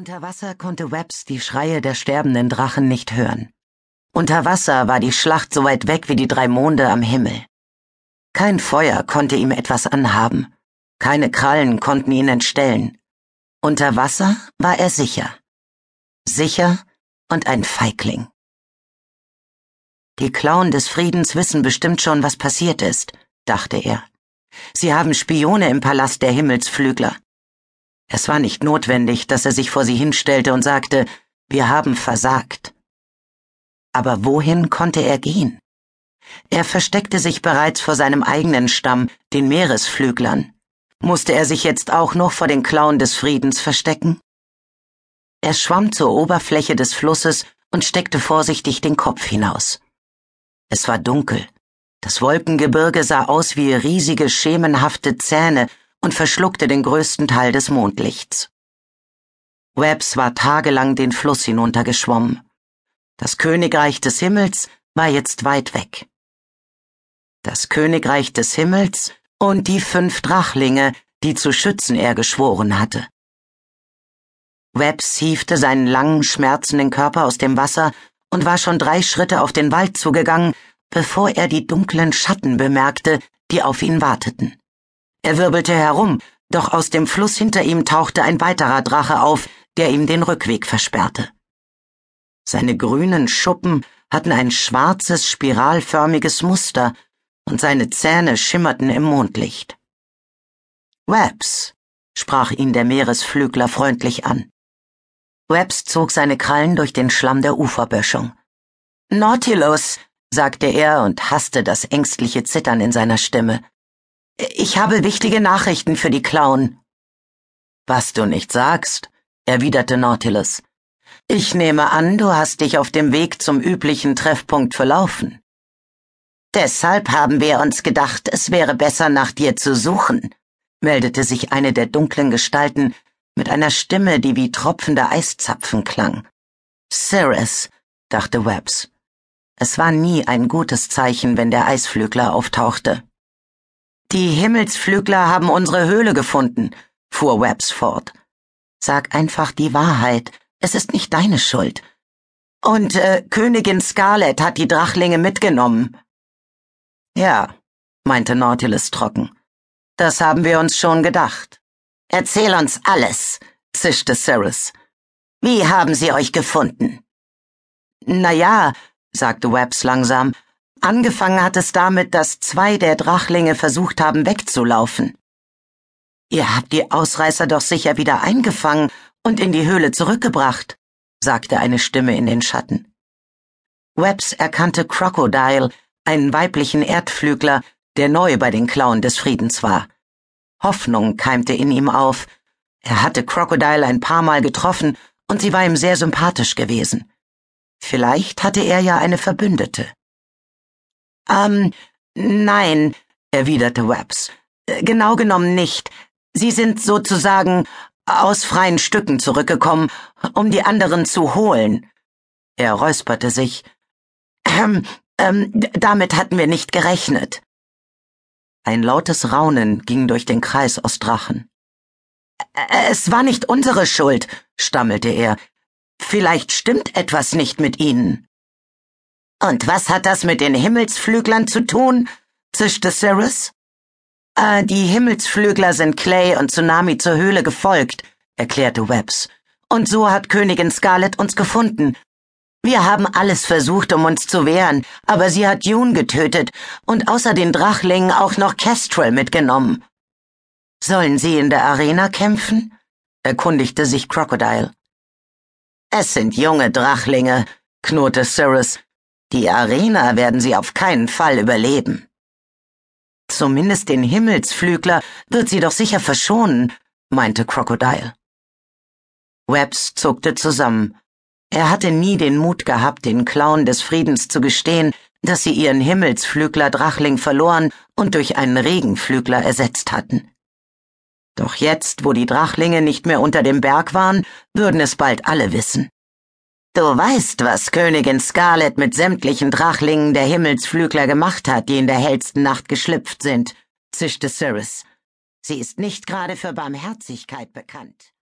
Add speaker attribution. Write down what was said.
Speaker 1: Unter Wasser konnte Webbs die Schreie der sterbenden Drachen nicht hören. Unter Wasser war die Schlacht so weit weg wie die drei Monde am Himmel. Kein Feuer konnte ihm etwas anhaben, keine Krallen konnten ihn entstellen. Unter Wasser war er sicher. Sicher und ein Feigling. Die Klauen des Friedens wissen bestimmt schon, was passiert ist, dachte er. Sie haben Spione im Palast der Himmelsflügler. Es war nicht notwendig, dass er sich vor sie hinstellte und sagte, wir haben versagt. Aber wohin konnte er gehen? Er versteckte sich bereits vor seinem eigenen Stamm, den Meeresflüglern. Musste er sich jetzt auch noch vor den Klauen des Friedens verstecken? Er schwamm zur Oberfläche des Flusses und steckte vorsichtig den Kopf hinaus. Es war dunkel. Das Wolkengebirge sah aus wie riesige schemenhafte Zähne, und verschluckte den größten Teil des Mondlichts. Webbs war tagelang den Fluss hinuntergeschwommen. Das Königreich des Himmels war jetzt weit weg. Das Königreich des Himmels und die fünf Drachlinge, die zu schützen er geschworen hatte. Webbs hiefte seinen langen, schmerzenden Körper aus dem Wasser und war schon drei Schritte auf den Wald zugegangen, bevor er die dunklen Schatten bemerkte, die auf ihn warteten. Er wirbelte herum, doch aus dem Fluss hinter ihm tauchte ein weiterer Drache auf, der ihm den Rückweg versperrte. Seine grünen Schuppen hatten ein schwarzes, spiralförmiges Muster, und seine Zähne schimmerten im Mondlicht. Webbs, sprach ihn der Meeresflügler freundlich an. Webbs zog seine Krallen durch den Schlamm der Uferböschung. Nautilus, sagte er und hasste das ängstliche Zittern in seiner Stimme. Ich habe wichtige Nachrichten für die Clown. Was du nicht sagst, erwiderte Nautilus. Ich nehme an, du hast dich auf dem Weg zum üblichen Treffpunkt verlaufen. Deshalb haben wir uns gedacht, es wäre besser, nach dir zu suchen, meldete sich eine der dunklen Gestalten mit einer Stimme, die wie tropfende Eiszapfen klang. Cirrus, dachte Webbs. Es war nie ein gutes Zeichen, wenn der Eisflügler auftauchte. Die Himmelsflügler haben unsere Höhle gefunden, fuhr Webbs fort. Sag einfach die Wahrheit. Es ist nicht deine Schuld. Und äh, Königin Scarlet hat die Drachlinge mitgenommen. Ja, meinte Nautilus trocken. Das haben wir uns schon gedacht. Erzähl uns alles, zischte Cyrus. Wie haben sie euch gefunden? Na ja, sagte Webbs langsam, Angefangen hat es damit, dass zwei der Drachlinge versucht haben wegzulaufen. Ihr habt die Ausreißer doch sicher wieder eingefangen und in die Höhle zurückgebracht, sagte eine Stimme in den Schatten. Webbs erkannte Crocodile, einen weiblichen Erdflügler, der neu bei den Klauen des Friedens war. Hoffnung keimte in ihm auf. Er hatte Crocodile ein paar Mal getroffen und sie war ihm sehr sympathisch gewesen. Vielleicht hatte er ja eine Verbündete. Ähm, nein, erwiderte Webbs. Äh, genau genommen nicht. Sie sind sozusagen aus freien Stücken zurückgekommen, um die anderen zu holen. Er räusperte sich. Ähm, ähm, damit hatten wir nicht gerechnet. Ein lautes Raunen ging durch den Kreis aus Drachen. Es war nicht unsere Schuld, stammelte er. Vielleicht stimmt etwas nicht mit Ihnen. Und was hat das mit den Himmelsflüglern zu tun? zischte Cyrus. Äh, die Himmelsflügler sind Clay und Tsunami zur Höhle gefolgt, erklärte Webbs. Und so hat Königin Scarlet uns gefunden. Wir haben alles versucht, um uns zu wehren, aber sie hat June getötet und außer den Drachlingen auch noch Kestrel mitgenommen. Sollen sie in der Arena kämpfen? erkundigte sich Crocodile. Es sind junge Drachlinge, knurrte Cyrus die Arena werden sie auf keinen Fall überleben. Zumindest den Himmelsflügler wird sie doch sicher verschonen, meinte Crocodile. Webbs zuckte zusammen. Er hatte nie den Mut gehabt, den Clown des Friedens zu gestehen, dass sie ihren Himmelsflügler Drachling verloren und durch einen Regenflügler ersetzt hatten. Doch jetzt, wo die Drachlinge nicht mehr unter dem Berg waren, würden es bald alle wissen. Du weißt, was Königin Scarlet mit sämtlichen Drachlingen der Himmelsflügler gemacht hat, die in der hellsten Nacht geschlüpft sind, zischte Cyrus. Sie ist nicht gerade für Barmherzigkeit bekannt.